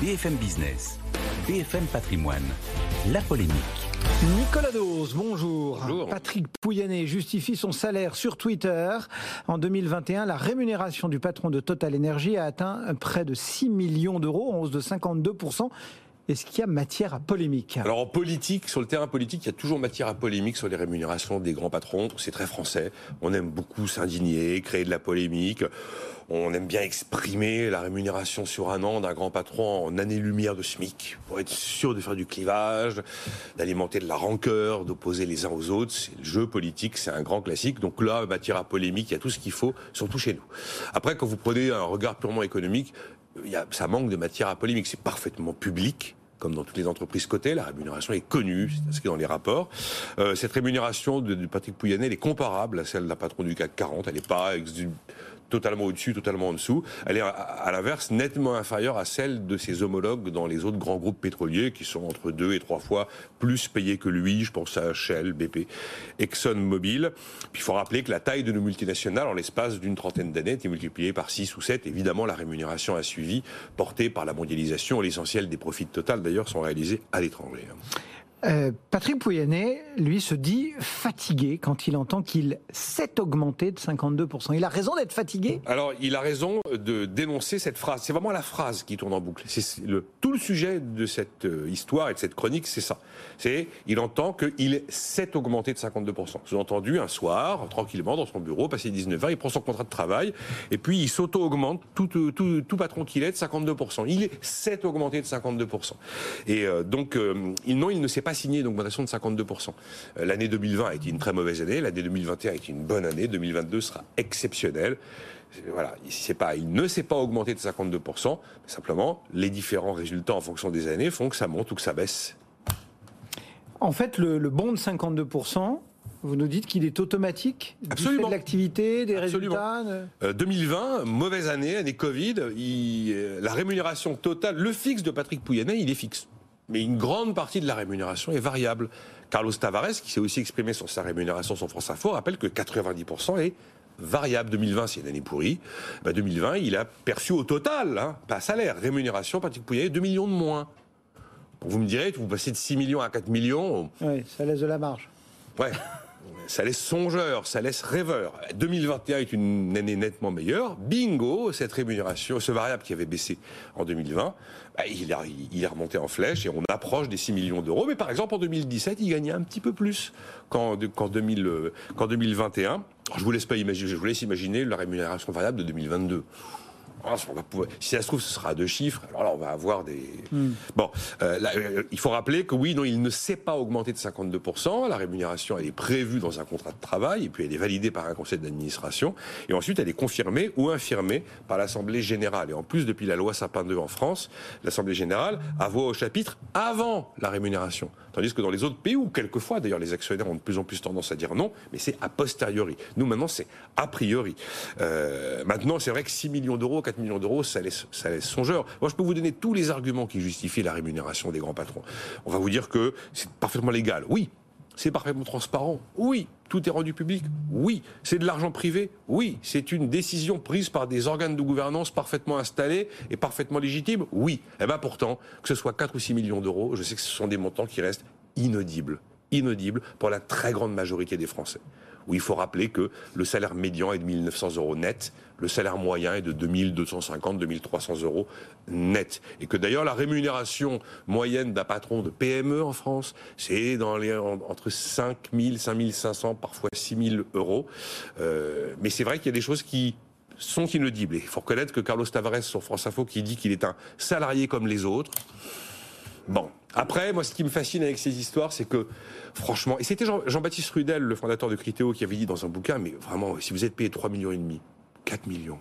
BFM Business, BFM Patrimoine, la polémique. Nicolas Dose, bonjour. Bonjour. Patrick Pouyanné justifie son salaire sur Twitter. En 2021, la rémunération du patron de Total Energy a atteint près de 6 millions d'euros, en hausse de 52%. Est-ce qu'il y a matière à polémique Alors en politique, sur le terrain politique, il y a toujours matière à polémique sur les rémunérations des grands patrons. C'est très français. On aime beaucoup s'indigner, créer de la polémique. On aime bien exprimer la rémunération sur un an d'un grand patron en année-lumière de SMIC, pour être sûr de faire du clivage, d'alimenter de la rancœur, d'opposer les uns aux autres. C'est le jeu politique, c'est un grand classique. Donc là, matière à polémique, il y a tout ce qu'il faut, surtout chez nous. Après, quand vous prenez un regard purement économique, ça manque de matière à polémique. C'est parfaitement public comme dans toutes les entreprises cotées, la rémunération est connue, c'est inscrit dans les rapports. Euh, cette rémunération de, de Patrick Pouyanné, est comparable à celle d'un patron du CAC 40. Elle n'est pas totalement au-dessus, totalement en dessous. Elle est à, l'inverse nettement inférieure à celle de ses homologues dans les autres grands groupes pétroliers qui sont entre deux et trois fois plus payés que lui. Je pense à Shell, BP, ExxonMobil. Puis il faut rappeler que la taille de nos multinationales, en l'espace d'une trentaine d'années, est multipliée par 6 ou 7. Évidemment, la rémunération a suivi, portée par la mondialisation. L'essentiel des profits totaux, d'ailleurs, sont réalisés à l'étranger. Euh, Patrick Pouyanné, lui, se dit fatigué quand il entend qu'il s'est augmenté de 52%. Il a raison d'être fatigué? Alors, il a raison de dénoncer cette phrase. C'est vraiment la phrase qui tourne en boucle. C'est le, tout le sujet de cette euh, histoire et de cette chronique, c'est ça. C'est, il entend qu'il s'est augmenté de 52%. Sous-entendu, un soir, tranquillement, dans son bureau, passé 19 heures, il prend son contrat de travail, et puis il s'auto-augmente, tout, euh, patron qu'il est, de 52%. Il s'est augmenté de 52%. Et donc, non, il ne s'est pas signé d'augmentation de 52%. Euh, L'année 2020 a été une très mauvaise année, l'année 2021 a été une bonne année, 2022 sera exceptionnelle. Voilà, pas, il ne s'est pas augmenté de 52%, mais simplement les différents résultats en fonction des années font que ça monte ou que ça baisse. En fait, le, le bond de 52%, vous nous dites qu'il est automatique Absolument. de l'activité, des Absolument. résultats Euh, 2020, mauvaise année, année Covid, il- euh, la rémunération totale, le fixe de Patrick Pouyanné, il est fixe. Mais une grande partie de la rémunération est variable. Carlos Tavares, qui s'est aussi exprimé sur sa rémunération sur France Info, rappelle que 90% est variable. 2020, c'est une année pourrie. Bah, 2020, il a perçu au total, hein, pas salaire, rémunération, Patrick Pouyanné, 2 millions de moins. Vous me direz, vous passez de 6 millions à 4 millions, Oui, ça laisse de la marge. Ouais. Ça laisse songeur, ça laisse rêveur. 2021 est une année nettement meilleure. Bingo, cette rémunération, ce variable qui avait baissé en 2020, bah, il, a- est remonté en flèche et on approche des 6 millions d'euros. Mais par exemple, en 2017, il gagnait un petit peu plus qu'en qu'en 2000, euh, qu'en 2021. Alors, je vous laisse pas imaginer, je vous laisse imaginer la rémunération variable de 2022. Ah, si ça se trouve, ce sera à deux chiffres. Alors là, on va avoir des. Bon, euh, là, euh, il faut rappeler que oui, non, il ne s'est pas augmenté de 52%. La rémunération, elle est prévue dans un contrat de travail et puis elle est validée par un conseil d'administration. Et ensuite, elle est confirmée ou infirmée par l'Assemblée générale. Et en plus, depuis la loi Sapin 2 en France, l'Assemblée générale a voix au chapitre avant la rémunération. Tandis que dans les autres pays, où quelquefois, d'ailleurs, les actionnaires ont de plus en plus tendance à dire non, mais c'est a posteriori. Nous, maintenant, c'est a priori. Euh, maintenant, c'est vrai que 6 millions d'euros, 4 millions d'euros, ça laisse, songeur. Moi, je peux vous donner tous les arguments qui justifient la rémunération des grands patrons. On va vous dire que c'est parfaitement légal. Oui. C'est parfaitement transparent. Oui. Tout est rendu public. Oui. C'est de l'argent privé. Oui. C'est une décision prise par des organes de gouvernance parfaitement installés et parfaitement légitimes. Oui. Eh ben pourtant, que ce soit 4 ou 6 millions d'euros, je sais que ce sont des montants qui restent inaudibles. Inaudibles pour la très grande majorité des Français. Où il faut rappeler que le salaire médian est de 1900 euros net, le salaire moyen est de 2250, 2300 euros net. Et que d'ailleurs la rémunération moyenne d'un patron de PME en France, c'est entre 5000, 5500, parfois 6000 euros. Euh, mais c'est vrai qu'il y a des choses qui sont inaudibles. Il faut reconnaître que Carlos Tavares sur France Info qui dit qu'il est un salarié comme les autres, Bon. Après, moi, ce qui me fascine avec ces histoires, c'est que, franchement, et c'était Jean- Jean-Baptiste Rudel, le fondateur de Critéo, qui avait dit dans un bouquin, mais vraiment, si vous êtes payé 3 millions et demi, 4 millions,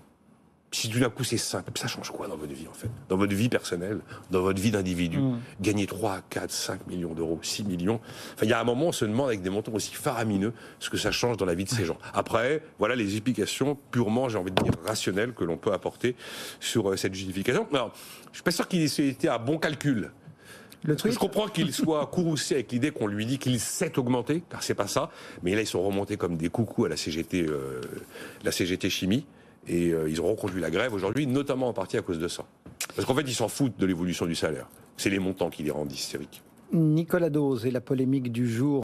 si tout d'un coup c'est 5, ça change quoi dans votre vie, en fait? Dans votre vie personnelle, dans votre vie d'individu Gagner 3, 4, 5 millions d'euros, 6 millions? Enfin, il y a un moment, on se demande avec des montants aussi faramineux ce que ça change dans la vie de ces gens. Après, voilà les explications purement, j'ai envie de dire, rationnelles que l'on peut apporter sur euh, cette justification. Alors, je suis pas sûr qu'il ait été un bon calcul. Le tweet Je comprends qu'il soit courroucé avec l'idée qu'on lui dit qu'il s'est augmenté, car c'est pas ça. Mais là, ils sont remontés comme des coucous à la CGT, euh, la CGT chimie, et euh, ils ont reconduit la grève aujourd'hui, notamment en partie à cause de ça. Parce qu'en fait, ils s'en foutent de l'évolution du salaire. C'est les montants qui les rendent hystériques. Nicolas Dose et la polémique du jour.